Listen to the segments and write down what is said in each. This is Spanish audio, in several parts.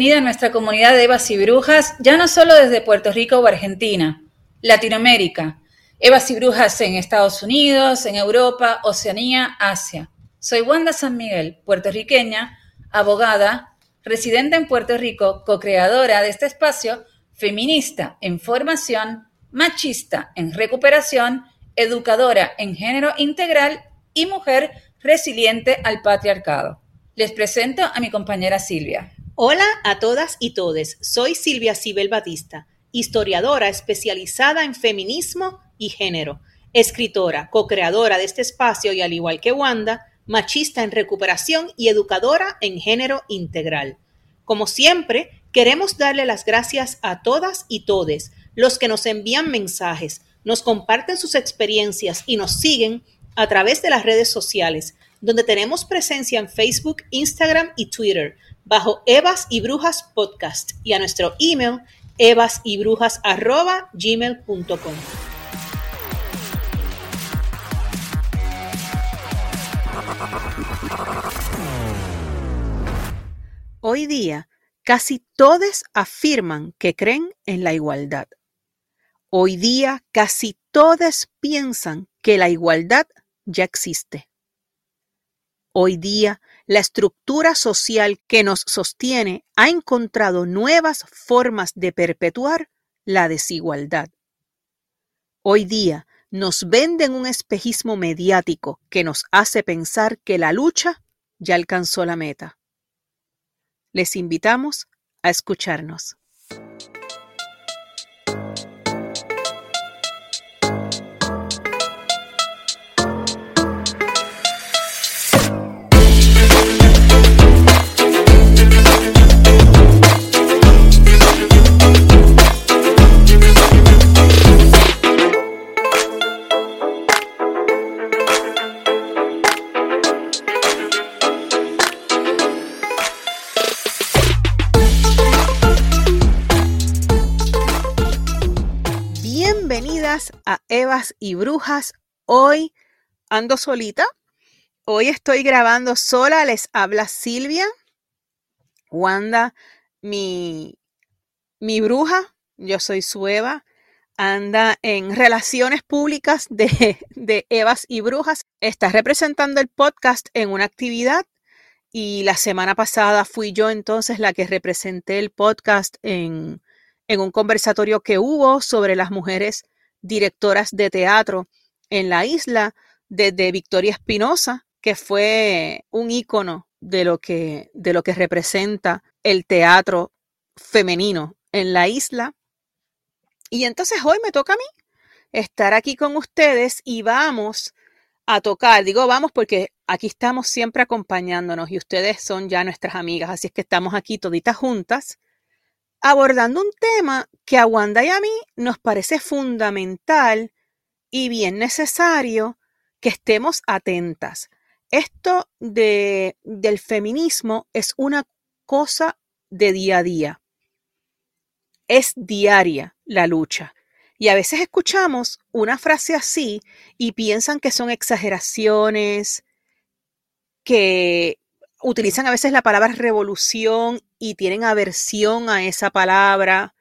Bienvenida a nuestra comunidad de Evas y Brujas, ya no solo desde Puerto Rico o Argentina, Latinoamérica. Evas y Brujas en Estados Unidos, en Europa, Oceanía, Asia. Soy Wanda San Miguel, puertorriqueña, abogada, residente en Puerto Rico, co-creadora de este espacio, feminista en formación, machista en recuperación, educadora en género integral y mujer resiliente al patriarcado. Les presento a mi compañera Silvia. Hola a todas y todes. Soy Silvia Cibel Batista, historiadora especializada en feminismo y género, escritora, co-creadora de este espacio y al igual que Wanda, machista en recuperación y educadora en género integral. Como siempre, queremos darle las gracias a todas y todes los que nos envían mensajes, nos comparten sus experiencias y nos siguen a través de las redes sociales, donde tenemos presencia en Facebook, Instagram y Twitter bajo Evas y Brujas Podcast y a nuestro email evasyBrujas.gmail.com. Hoy día, casi todos afirman que creen en la igualdad. Hoy día, casi todos piensan que la igualdad ya existe. Hoy día, la estructura social que nos sostiene ha encontrado nuevas formas de perpetuar la desigualdad. Hoy día nos venden un espejismo mediático que nos hace pensar que la lucha ya alcanzó la meta. Les invitamos a escucharnos. A Evas y Brujas. Hoy ando solita. Hoy estoy grabando sola. Les habla Silvia. Wanda, mi, mi bruja, yo soy su Eva, anda en relaciones públicas de, de Evas y Brujas. Está representando el podcast en una actividad y la semana pasada fui yo entonces la que representé el podcast en, en un conversatorio que hubo sobre las mujeres directoras de teatro en la isla, desde Victoria Espinosa, que fue un ícono de lo que, de lo que representa el teatro femenino en la isla. Y entonces hoy me toca a mí estar aquí con ustedes y vamos a tocar, digo vamos porque aquí estamos siempre acompañándonos y ustedes son ya nuestras amigas, así es que estamos aquí toditas juntas abordando un tema que a Wanda y a mí nos parece fundamental y bien necesario que estemos atentas. Esto de, del feminismo es una cosa de día a día. Es diaria la lucha. Y a veces escuchamos una frase así y piensan que son exageraciones, que utilizan a veces la palabra revolución y tienen aversión a esa palabra.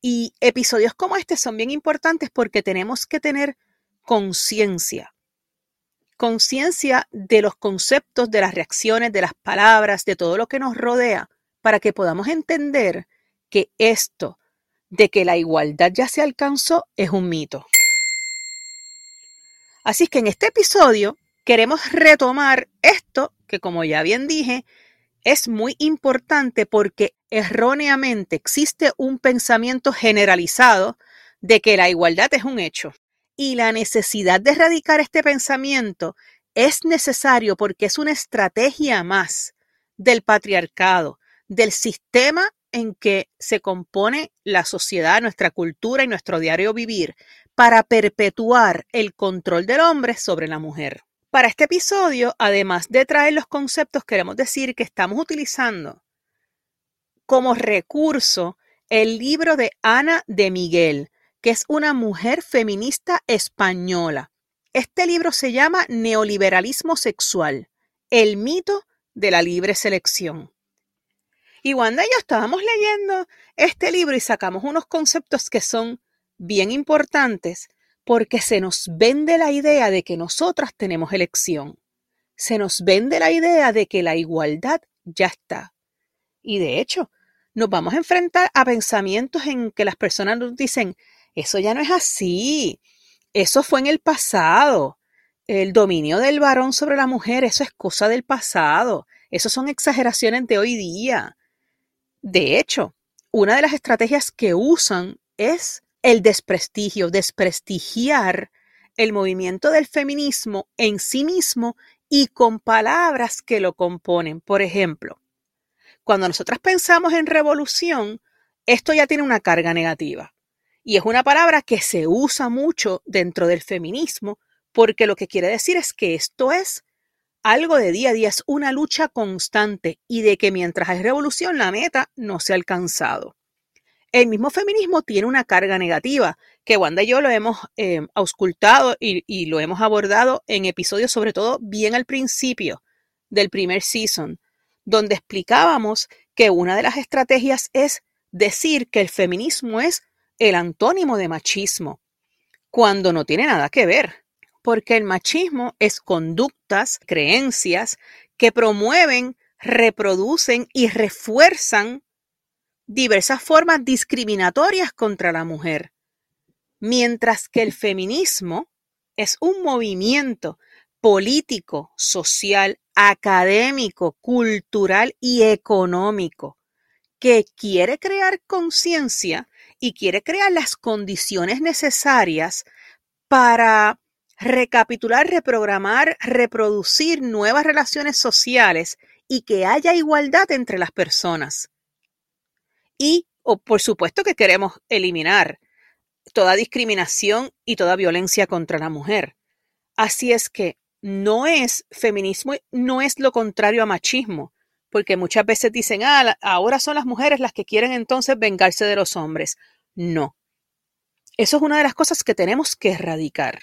Y episodios como este son bien importantes porque tenemos que tener conciencia. Conciencia de los conceptos, de las reacciones, de las palabras, de todo lo que nos rodea, para que podamos entender que esto de que la igualdad ya se alcanzó es un mito. Así que en este episodio queremos retomar esto que, como ya bien dije, es muy importante porque erróneamente existe un pensamiento generalizado de que la igualdad es un hecho. Y la necesidad de erradicar este pensamiento es necesario porque es una estrategia más del patriarcado, del sistema en que se compone la sociedad, nuestra cultura y nuestro diario vivir para perpetuar el control del hombre sobre la mujer. Para este episodio, además de traer los conceptos, queremos decir que estamos utilizando como recurso el libro de Ana de Miguel, que es una mujer feminista española. Este libro se llama Neoliberalismo Sexual, el mito de la libre selección. Y Wanda y yo estábamos leyendo este libro y sacamos unos conceptos que son bien importantes porque se nos vende la idea de que nosotras tenemos elección. Se nos vende la idea de que la igualdad ya está. Y de hecho, nos vamos a enfrentar a pensamientos en que las personas nos dicen, eso ya no es así, eso fue en el pasado, el dominio del varón sobre la mujer, eso es cosa del pasado, eso son exageraciones de hoy día. De hecho, una de las estrategias que usan es el desprestigio, desprestigiar el movimiento del feminismo en sí mismo y con palabras que lo componen. Por ejemplo, cuando nosotras pensamos en revolución, esto ya tiene una carga negativa. Y es una palabra que se usa mucho dentro del feminismo porque lo que quiere decir es que esto es algo de día a día, es una lucha constante y de que mientras hay revolución la meta no se ha alcanzado. El mismo feminismo tiene una carga negativa, que Wanda y yo lo hemos eh, auscultado y, y lo hemos abordado en episodios, sobre todo bien al principio del primer season, donde explicábamos que una de las estrategias es decir que el feminismo es el antónimo de machismo, cuando no tiene nada que ver, porque el machismo es conductas, creencias que promueven, reproducen y refuerzan diversas formas discriminatorias contra la mujer, mientras que el feminismo es un movimiento político, social, académico, cultural y económico que quiere crear conciencia y quiere crear las condiciones necesarias para recapitular, reprogramar, reproducir nuevas relaciones sociales y que haya igualdad entre las personas. Y, por supuesto que queremos eliminar toda discriminación y toda violencia contra la mujer. Así es que no es feminismo, no es lo contrario a machismo, porque muchas veces dicen, ah, ahora son las mujeres las que quieren entonces vengarse de los hombres. No. Eso es una de las cosas que tenemos que erradicar.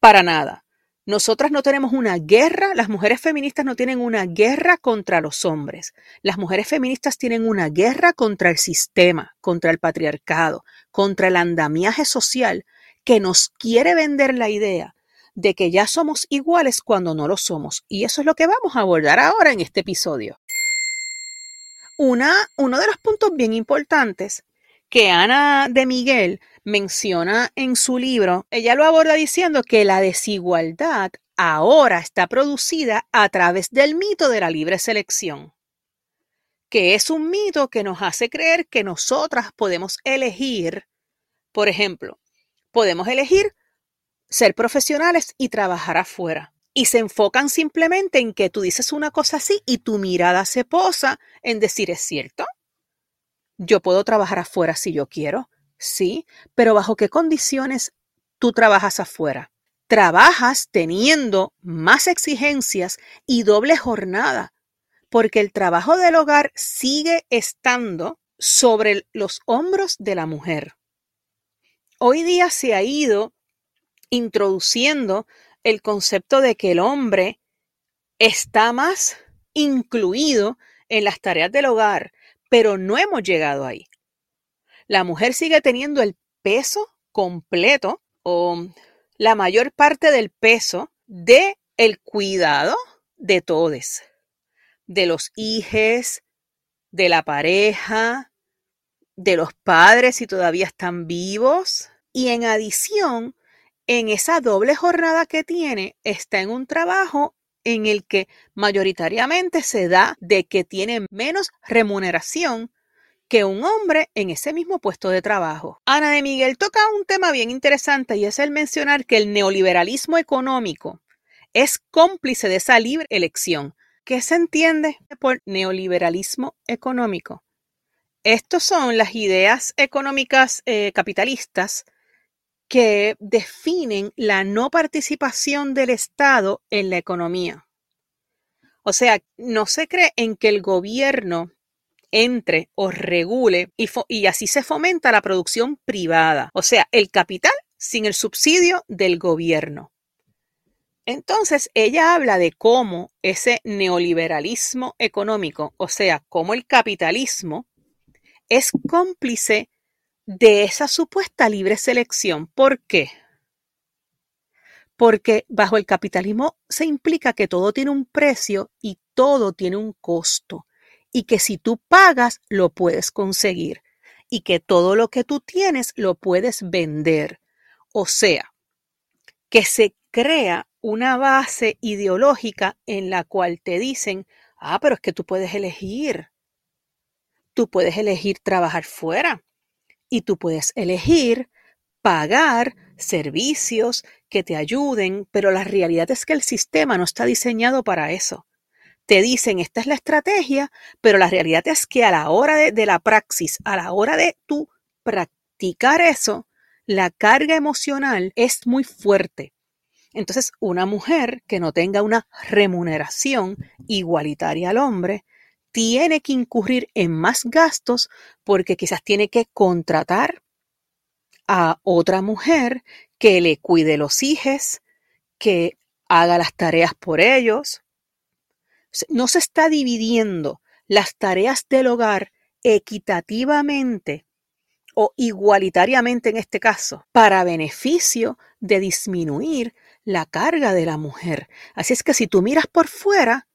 Para nada. Nosotras no tenemos una guerra, las mujeres feministas no tienen una guerra contra los hombres. Las mujeres feministas tienen una guerra contra el sistema, contra el patriarcado, contra el andamiaje social que nos quiere vender la idea de que ya somos iguales cuando no lo somos. Y eso es lo que vamos a abordar ahora en este episodio. Una, uno de los puntos bien importantes que Ana de Miguel menciona en su libro, ella lo aborda diciendo que la desigualdad ahora está producida a través del mito de la libre selección, que es un mito que nos hace creer que nosotras podemos elegir, por ejemplo, podemos elegir ser profesionales y trabajar afuera. Y se enfocan simplemente en que tú dices una cosa así y tu mirada se posa en decir, ¿es cierto? Yo puedo trabajar afuera si yo quiero, sí, pero ¿bajo qué condiciones tú trabajas afuera? Trabajas teniendo más exigencias y doble jornada, porque el trabajo del hogar sigue estando sobre los hombros de la mujer. Hoy día se ha ido introduciendo el concepto de que el hombre está más incluido en las tareas del hogar, pero no hemos llegado ahí. La mujer sigue teniendo el peso completo o la mayor parte del peso de el cuidado de todos, de los hijos, de la pareja, de los padres si todavía están vivos y en adición en esa doble jornada que tiene, está en un trabajo en el que mayoritariamente se da de que tiene menos remuneración que un hombre en ese mismo puesto de trabajo. Ana de Miguel toca un tema bien interesante y es el mencionar que el neoliberalismo económico es cómplice de esa libre elección. ¿Qué se entiende por neoliberalismo económico? Estas son las ideas económicas eh, capitalistas que definen la no participación del Estado en la economía. O sea, no se cree en que el gobierno entre o regule y, así se fomenta la producción privada, o sea, el capital sin el subsidio del gobierno. Entonces, ella habla de cómo ese neoliberalismo económico, o sea, cómo el capitalismo es cómplice de esa supuesta libre selección. ¿Por qué? Porque bajo el capitalismo se implica que todo tiene un precio y todo tiene un costo y que si tú pagas lo puedes conseguir y que todo lo que tú tienes lo puedes vender. O sea, que se crea una base ideológica en la cual te dicen, ah, pero es que tú puedes elegir. Tú puedes elegir trabajar fuera y tú puedes elegir pagar servicios que te ayuden, pero la realidad es que el sistema no está diseñado para eso. Te dicen, esta es la estrategia, pero la realidad es que a la hora de, de la praxis, a la hora de tú practicar eso, la carga emocional es muy fuerte. Entonces, una mujer que no tenga una remuneración igualitaria al hombre, tiene que incurrir en más gastos porque quizás tiene que contratar a otra mujer que le cuide los hijos, que haga las tareas por ellos. No se está dividiendo las tareas del hogar equitativamente o igualitariamente en este caso, para beneficio de disminuir la carga de la mujer. Así es que si tú miras por fuera,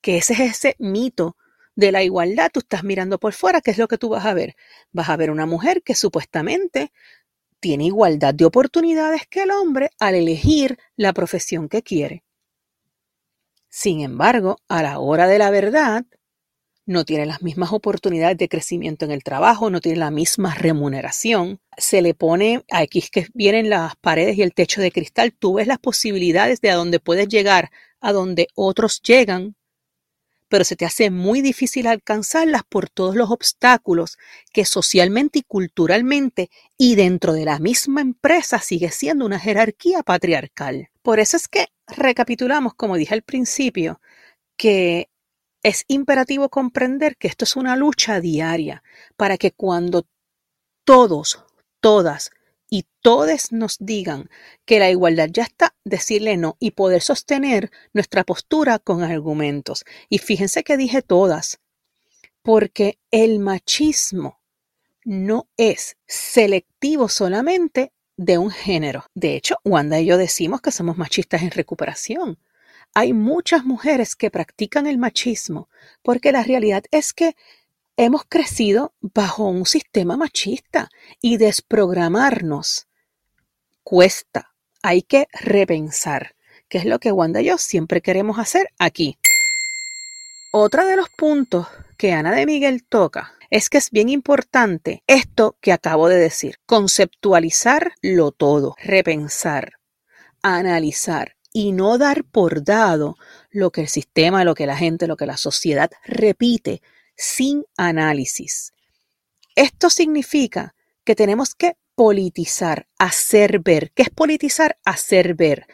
que ese es ese mito de la igualdad, tú estás mirando por fuera, ¿qué es lo que tú vas a ver? Vas a ver una mujer que supuestamente tiene igualdad de oportunidades que el hombre al elegir la profesión que quiere. Sin embargo, a la hora de la verdad, no tiene las mismas oportunidades de crecimiento en el trabajo, no tiene la misma remuneración. Se le pone a X que vienen las paredes y el techo de cristal. Tú ves las posibilidades de a dónde puedes llegar, a donde otros llegan, pero se te hace muy difícil alcanzarlas por todos los obstáculos que socialmente y culturalmente y dentro de la misma empresa sigue siendo una jerarquía patriarcal. Por eso es que recapitulamos, como dije al principio, que es imperativo comprender que esto es una lucha diaria para que cuando todos, todas y todes nos digan que la igualdad ya está, decirle no y poder sostener nuestra postura con argumentos. Y fíjense que dije todas, porque el machismo no es selectivo solamente de un género. De hecho, Wanda y yo decimos que somos machistas en recuperación. Hay muchas mujeres que practican el machismo porque la realidad es que hemos crecido bajo un sistema machista y desprogramarnos cuesta. Hay que repensar, que es lo que Wanda y yo siempre queremos hacer aquí. Otro de los puntos que Ana de Miguel toca es que es bien importante esto que acabo de decir, conceptualizar lo todo, repensar, analizar y no dar por dado lo que el sistema, lo que la gente, lo que la sociedad repite sin análisis. Esto significa que tenemos que politizar, hacer ver. ¿Qué es politizar? Hacer ver.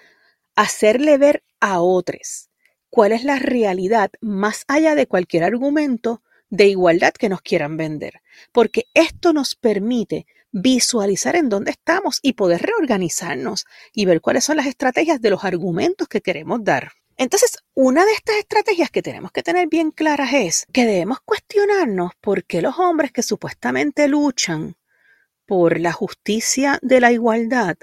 Hacerle ver a otros cuál es la realidad más allá de cualquier argumento de igualdad que nos quieran vender. Porque esto nos permite visualizar en dónde estamos y poder reorganizarnos y ver cuáles son las estrategias de los argumentos que queremos dar. Entonces, una de estas estrategias que tenemos que tener bien claras es que debemos cuestionarnos por qué los hombres que supuestamente luchan por la justicia de la igualdad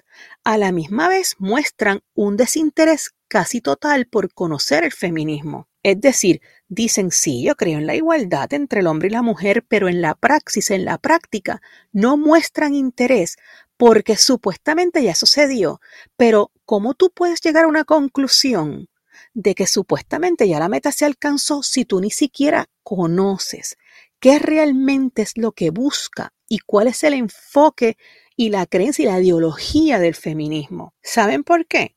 a la misma vez muestran un desinterés casi total por conocer el feminismo. Es decir, dicen, sí, yo creo en la igualdad entre el hombre y la mujer, pero en la praxis, en la práctica, no muestran interés porque supuestamente ya sucedió. Pero, ¿cómo tú puedes llegar a una conclusión de que supuestamente ya la meta se alcanzó si tú ni siquiera conoces qué realmente es lo que busca y cuál es el enfoque y la creencia y la ideología del feminismo? ¿Saben por qué?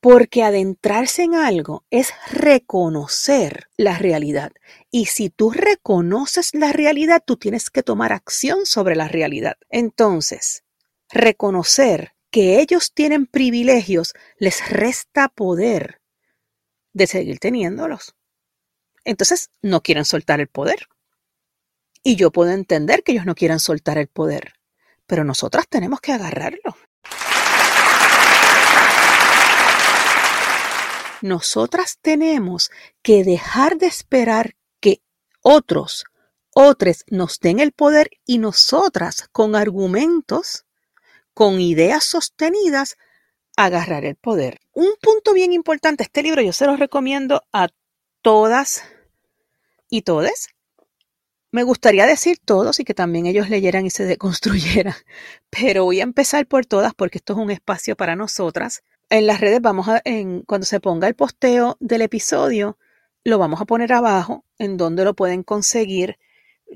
Porque adentrarse en algo es reconocer la realidad. Y si tú reconoces la realidad, tú tienes que tomar acción sobre la realidad. Entonces, reconocer que ellos tienen privilegios les resta poder de seguir teniéndolos. Entonces, no quieren soltar el poder. Y yo puedo entender que ellos no quieran soltar el poder, pero nosotras tenemos que agarrarlo. Nosotras tenemos que dejar de esperar que otros, otros nos den el poder y nosotras con argumentos, con ideas sostenidas, agarrar el poder. Un punto bien importante, este libro yo se lo recomiendo a todas y todes. Me gustaría decir todos y que también ellos leyeran y se deconstruyeran, pero voy a empezar por todas porque esto es un espacio para nosotras. En las redes vamos a, en, cuando se ponga el posteo del episodio, lo vamos a poner abajo en donde lo pueden conseguir.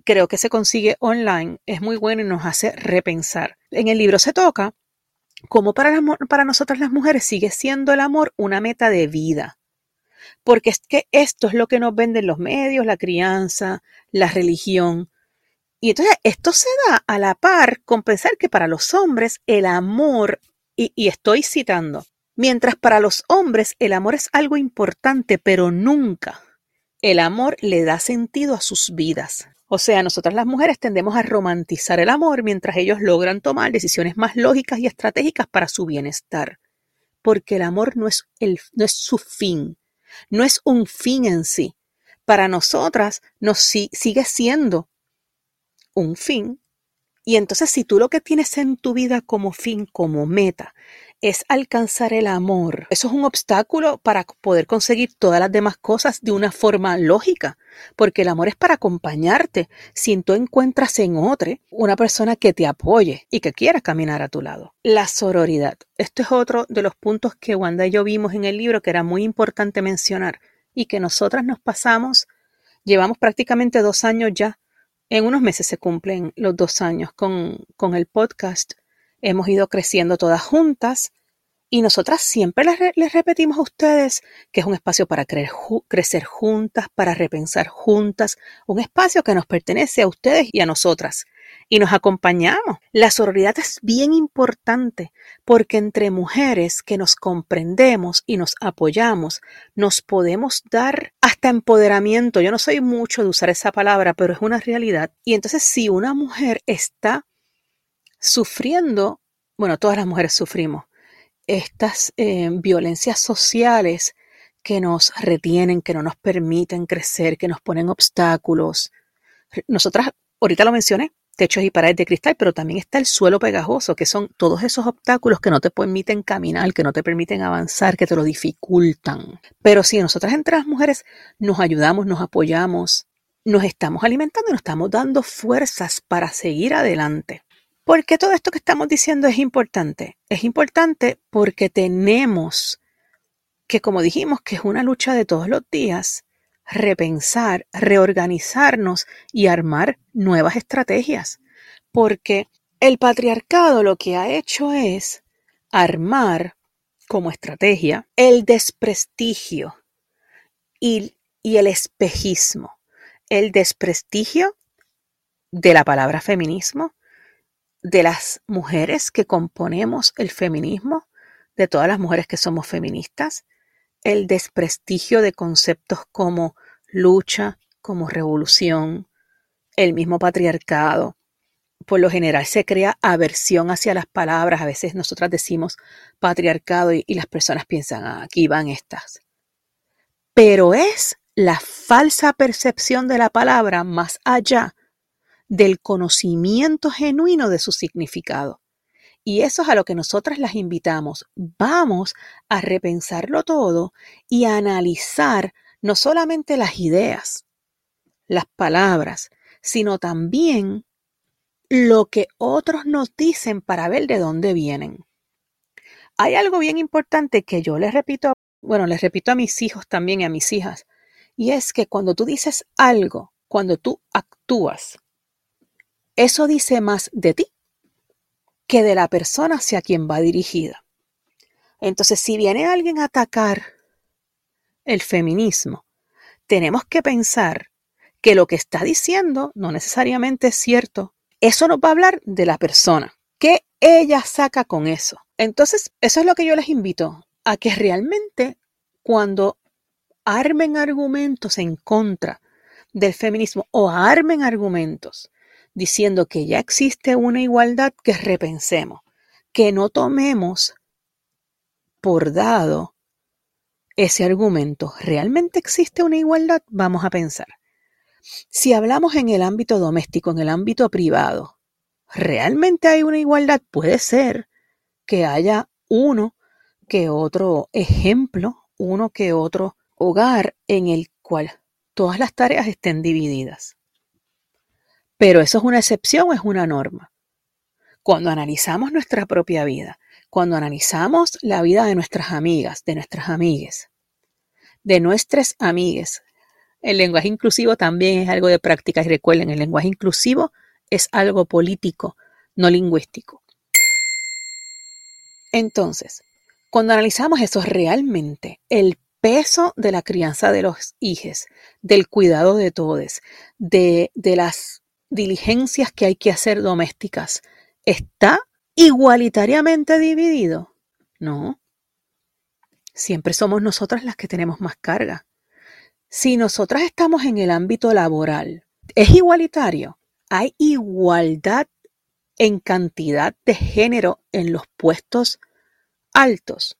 Creo que se consigue online, es muy bueno y nos hace repensar. En el libro se toca como para, para nosotras las mujeres sigue siendo el amor una meta de vida. Porque es que esto es lo que nos venden los medios, la crianza, la religión. Y entonces esto se da a la par con pensar que para los hombres el amor, y estoy citando, mientras para los hombres el amor es algo importante, pero nunca el amor le da sentido a sus vidas. O sea, nosotras las mujeres tendemos a romantizar el amor mientras ellos logran tomar decisiones más lógicas y estratégicas para su bienestar. Porque el amor no es, el, no es su fin, no es un fin en sí. Para nosotras nos sigue siendo un fin. Y entonces si tú lo que tienes en tu vida como fin, como meta, es alcanzar el amor. Eso es un obstáculo para poder conseguir todas las demás cosas de una forma lógica, porque el amor es para acompañarte. Si tú encuentras en otro una persona que te apoye y que quiera caminar a tu lado. La sororidad. Esto es otro de los puntos que Wanda y yo vimos en el libro que era muy importante mencionar y que nosotras nos pasamos, llevamos prácticamente dos años ya. En unos meses se cumplen los dos años con, con el podcast hemos ido creciendo todas juntas y nosotras siempre les, repetimos a ustedes que es un espacio para crecer juntas, para repensar juntas, un espacio que nos pertenece a ustedes y a nosotras. Y nos acompañamos. La sororidad es bien importante porque entre mujeres que nos comprendemos y nos apoyamos, nos podemos dar hasta empoderamiento. Yo no soy mucho de usar esa palabra, pero es una realidad. Y entonces si una mujer está sufriendo, bueno, todas las mujeres sufrimos, estas eh, violencias sociales que nos retienen, que no nos permiten crecer, que nos ponen obstáculos. Nosotras, ahorita lo mencioné, techos y paredes de cristal, pero también está el suelo pegajoso, que son todos esos obstáculos que no te permiten caminar, que no te permiten avanzar, que te lo dificultan. Pero si nosotras entre las mujeres nos ayudamos, nos apoyamos, nos estamos alimentando y nos estamos dando fuerzas para seguir adelante. ¿Por qué todo esto que estamos diciendo es importante? Es importante porque tenemos que, como dijimos, que es una lucha de todos los días, repensar, reorganizarnos y armar nuevas estrategias. Porque el patriarcado lo que ha hecho es armar como estrategia el desprestigio y, y el espejismo. El desprestigio de la palabra feminismo, de las mujeres que componemos el feminismo, de todas las mujeres que somos feministas, el desprestigio de conceptos como lucha, como revolución, el mismo patriarcado. Por lo general se crea aversión hacia las palabras. A veces nosotras decimos patriarcado y, las personas piensan, ah, aquí van estas. Pero es la falsa percepción de la palabra más allá del conocimiento genuino de su significado. Y eso es a lo que nosotras las invitamos. Vamos a repensarlo todo y a analizar no solamente las ideas, las palabras, sino también lo que otros nos dicen para ver de dónde vienen. Hay algo bien importante que yo les repito, bueno, les repito a mis hijos también y a mis hijas, y es que cuando tú dices algo, cuando tú actúas, eso dice más de ti que de la persona hacia quien va dirigida. Entonces, si viene alguien a atacar el feminismo, tenemos que pensar que lo que está diciendo no necesariamente es cierto. Eso nos va a hablar de la persona. ¿Qué ella saca con eso? Entonces, eso es lo que yo les invito, a que realmente cuando armen argumentos en contra del feminismo o armen argumentos diciendo que ya existe una igualdad que repensemos, que no tomemos por dado ese argumento. ¿Realmente existe una igualdad? Vamos a pensar. Si hablamos en el ámbito doméstico, en el ámbito privado, ¿realmente hay una igualdad? Puede ser que haya uno que otro ejemplo, uno que otro hogar en el cual todas las tareas estén divididas. Pero eso es una excepción o es una norma. Cuando analizamos nuestra propia vida, cuando analizamos la vida de nuestras amigas, de nuestras amigues, de nuestras amigues, el lenguaje inclusivo también es algo de práctica y recuerden, el lenguaje inclusivo es algo político, no lingüístico. Entonces, cuando analizamos eso realmente, el peso de la crianza de los hijos, del cuidado de todos, de, de las diligencias que hay que hacer domésticas, ¿está igualitariamente dividido? No. Siempre somos nosotras las que tenemos más carga. Si nosotras estamos en el ámbito laboral, ¿es igualitario? ¿Hay igualdad en cantidad de género en los puestos altos,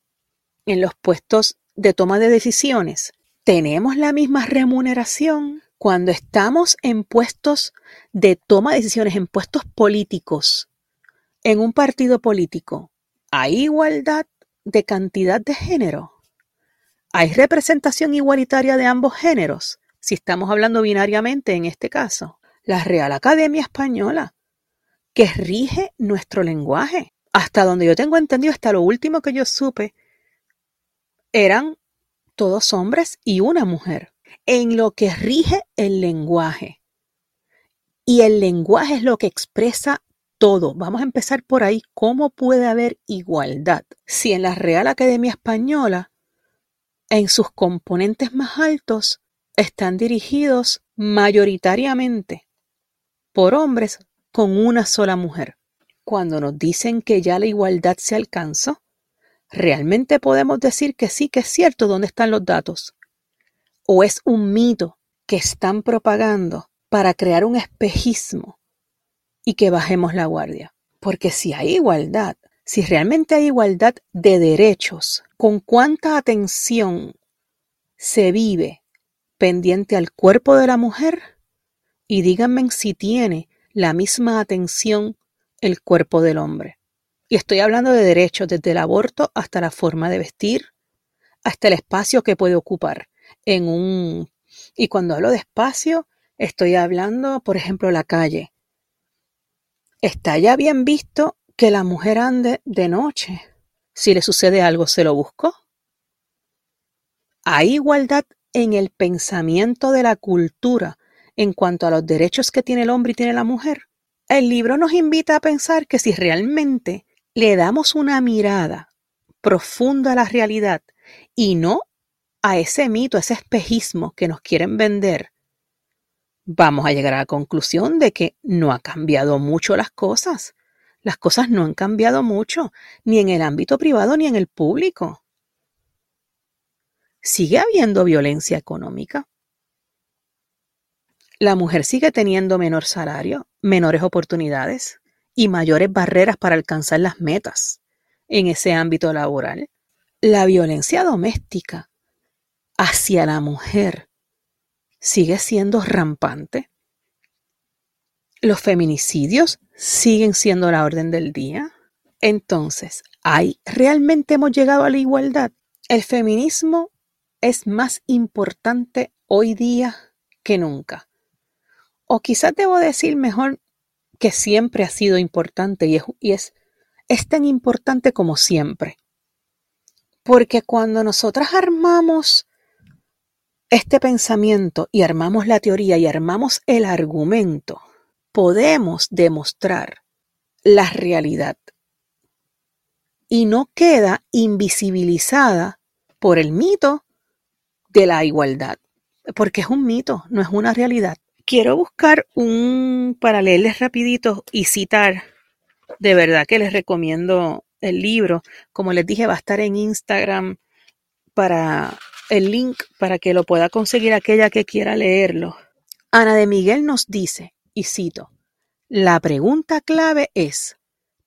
en los puestos de toma de decisiones, tenemos la misma remuneración cuando estamos en puestos de toma de decisiones, en puestos políticos, en un partido político. ¿Hay igualdad de cantidad de género? ¿Hay representación igualitaria de ambos géneros? Si estamos hablando binariamente en este caso. La Real Academia Española, que rige nuestro lenguaje. Hasta donde yo tengo entendido, hasta lo último que yo supe, eran todos hombres y una mujer, en lo que rige el lenguaje. Y el lenguaje es lo que expresa todo. Vamos a empezar por ahí. ¿Cómo puede haber igualdad? Si en la Real Academia Española, en sus componentes más altos, están dirigidos mayoritariamente por hombres con una sola mujer. Cuando nos dicen que ya la igualdad se alcanzó, ¿Realmente podemos decir que sí que es cierto dónde están los datos? ¿O es un mito que están propagando para crear un espejismo y que bajemos la guardia? Porque si hay igualdad, si realmente hay igualdad de derechos, ¿con cuánta atención se vive pendiente al cuerpo de la mujer? Y díganme si tiene la misma atención el cuerpo del hombre. Y estoy hablando de derechos, desde el aborto hasta la forma de vestir, hasta el espacio que puede ocupar en un... Y cuando hablo de espacio, estoy hablando, por ejemplo, la calle. Está ya bien visto que la mujer ande de noche. Si le sucede algo, se lo busco. Hay igualdad en el pensamiento de la cultura en cuanto a los derechos que tiene el hombre y tiene la mujer. El libro nos invita a pensar que si realmente le damos una mirada profunda a la realidad y no a ese mito, a ese espejismo que nos quieren vender, vamos a llegar a la conclusión de que no ha cambiado mucho las cosas. Las cosas no han cambiado mucho, ni en el ámbito privado ni en el público. Sigue habiendo violencia económica. La mujer sigue teniendo menor salario, menores oportunidades y mayores barreras para alcanzar las metas en ese ámbito laboral. La violencia doméstica hacia la mujer sigue siendo rampante. Los feminicidios siguen siendo la orden del día. Entonces, ¿hay realmente hemos llegado a la igualdad? El feminismo es más importante hoy día que nunca. O quizás debo decir mejor que siempre ha sido importante y es, es, tan importante como siempre. Porque cuando nosotras armamos este pensamiento y armamos la teoría y armamos el argumento, podemos demostrar la realidad y no queda invisibilizada por el mito de la igualdad, porque es un mito, no es una realidad quiero buscar un para leerles rapidito y citar. De verdad que les recomiendo el libro. Como les dije, va a estar en Instagram para el link para que lo pueda conseguir aquella que quiera leerlo. Ana de Miguel nos dice, y cito, la pregunta clave es,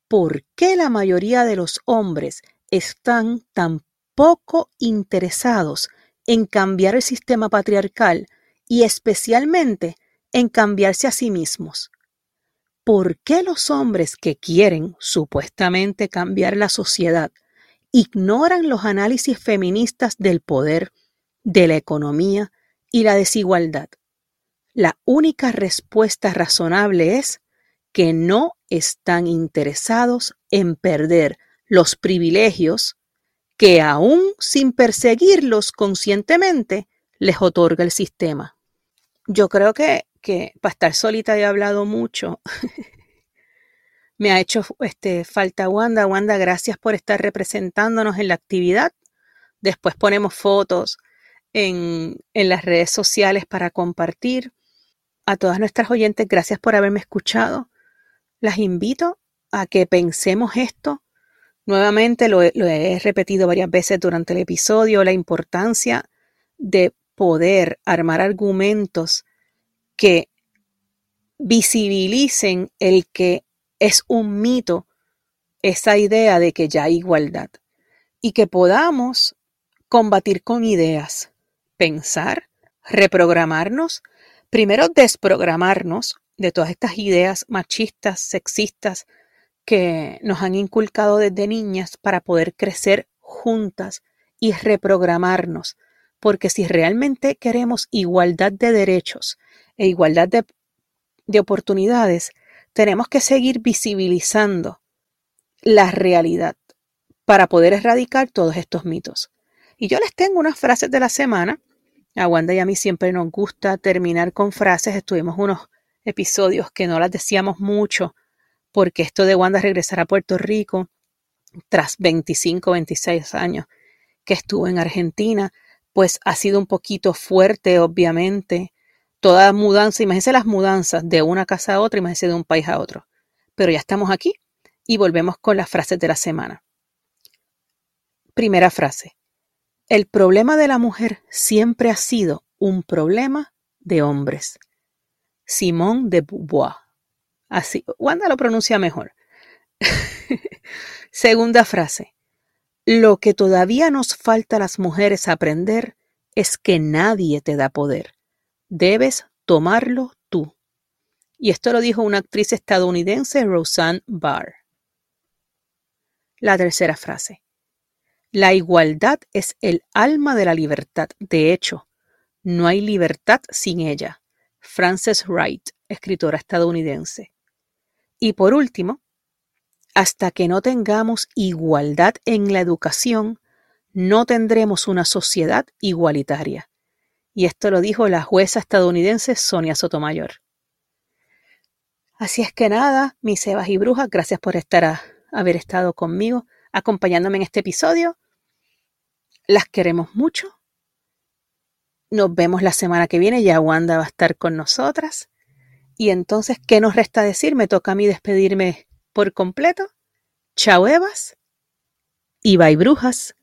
¿por qué la mayoría de los hombres están tan poco interesados en cambiar el sistema patriarcal y especialmente en cambiarse a sí mismos? ¿Por qué los hombres que quieren supuestamente cambiar la sociedad ignoran los análisis feministas del poder, de la economía y la desigualdad? La única respuesta razonable es que no están interesados en perder los privilegios que aún sin perseguirlos conscientemente les otorga el sistema. Yo creo que que para estar solita he hablado mucho. Me ha hecho este, falta Wanda. Wanda, gracias por estar representándonos en la actividad. Después ponemos fotos en, en las redes sociales para compartir. A todas nuestras oyentes, gracias por haberme escuchado. Las invito a que pensemos esto. Nuevamente lo, lo he repetido varias veces durante el episodio, la importancia de poder armar argumentos que visibilicen el que es un mito esa idea de que ya hay igualdad y que podamos combatir con ideas, pensar, reprogramarnos, primero desprogramarnos de todas estas ideas machistas, sexistas que nos han inculcado desde niñas para poder crecer juntas y reprogramarnos, porque si realmente queremos igualdad de derechos, e igualdad de, oportunidades, tenemos que seguir visibilizando la realidad para poder erradicar todos estos mitos. Y yo les tengo unas frases de la semana. A Wanda y a mí siempre nos gusta terminar con frases. Estuvimos unos episodios que no las decíamos mucho porque esto de Wanda regresar a Puerto Rico tras 25, 26 años que estuvo en Argentina, pues ha sido un poquito fuerte, obviamente, toda mudanza, imagínense las mudanzas de una casa a otra, imagínense de un país a otro. Pero ya estamos aquí y volvemos con las frases de la semana. Primera frase. El problema de la mujer siempre ha sido un problema de hombres. Simón de Beauvoir. Así, Wanda lo pronuncia mejor. Segunda frase. Lo que todavía nos falta a las mujeres aprender es que nadie te da poder debes tomarlo tú. Y esto lo dijo una actriz estadounidense, Roseanne Barr. La tercera frase. La igualdad es el alma de la libertad. De hecho, no hay libertad sin ella. Frances Wright, escritora estadounidense. Y por último, hasta que no tengamos igualdad en la educación, no tendremos una sociedad igualitaria. Y esto lo dijo la jueza estadounidense Sonia Sotomayor. Así es que nada, mis sebas y brujas, gracias por estar haber estado conmigo, acompañándome en este episodio. Las queremos mucho. Nos vemos la semana que viene, ya Wanda va a estar con nosotras. Y entonces, ¿qué nos resta decir? Me toca a mí despedirme por completo. Chao Evas y bye brujas.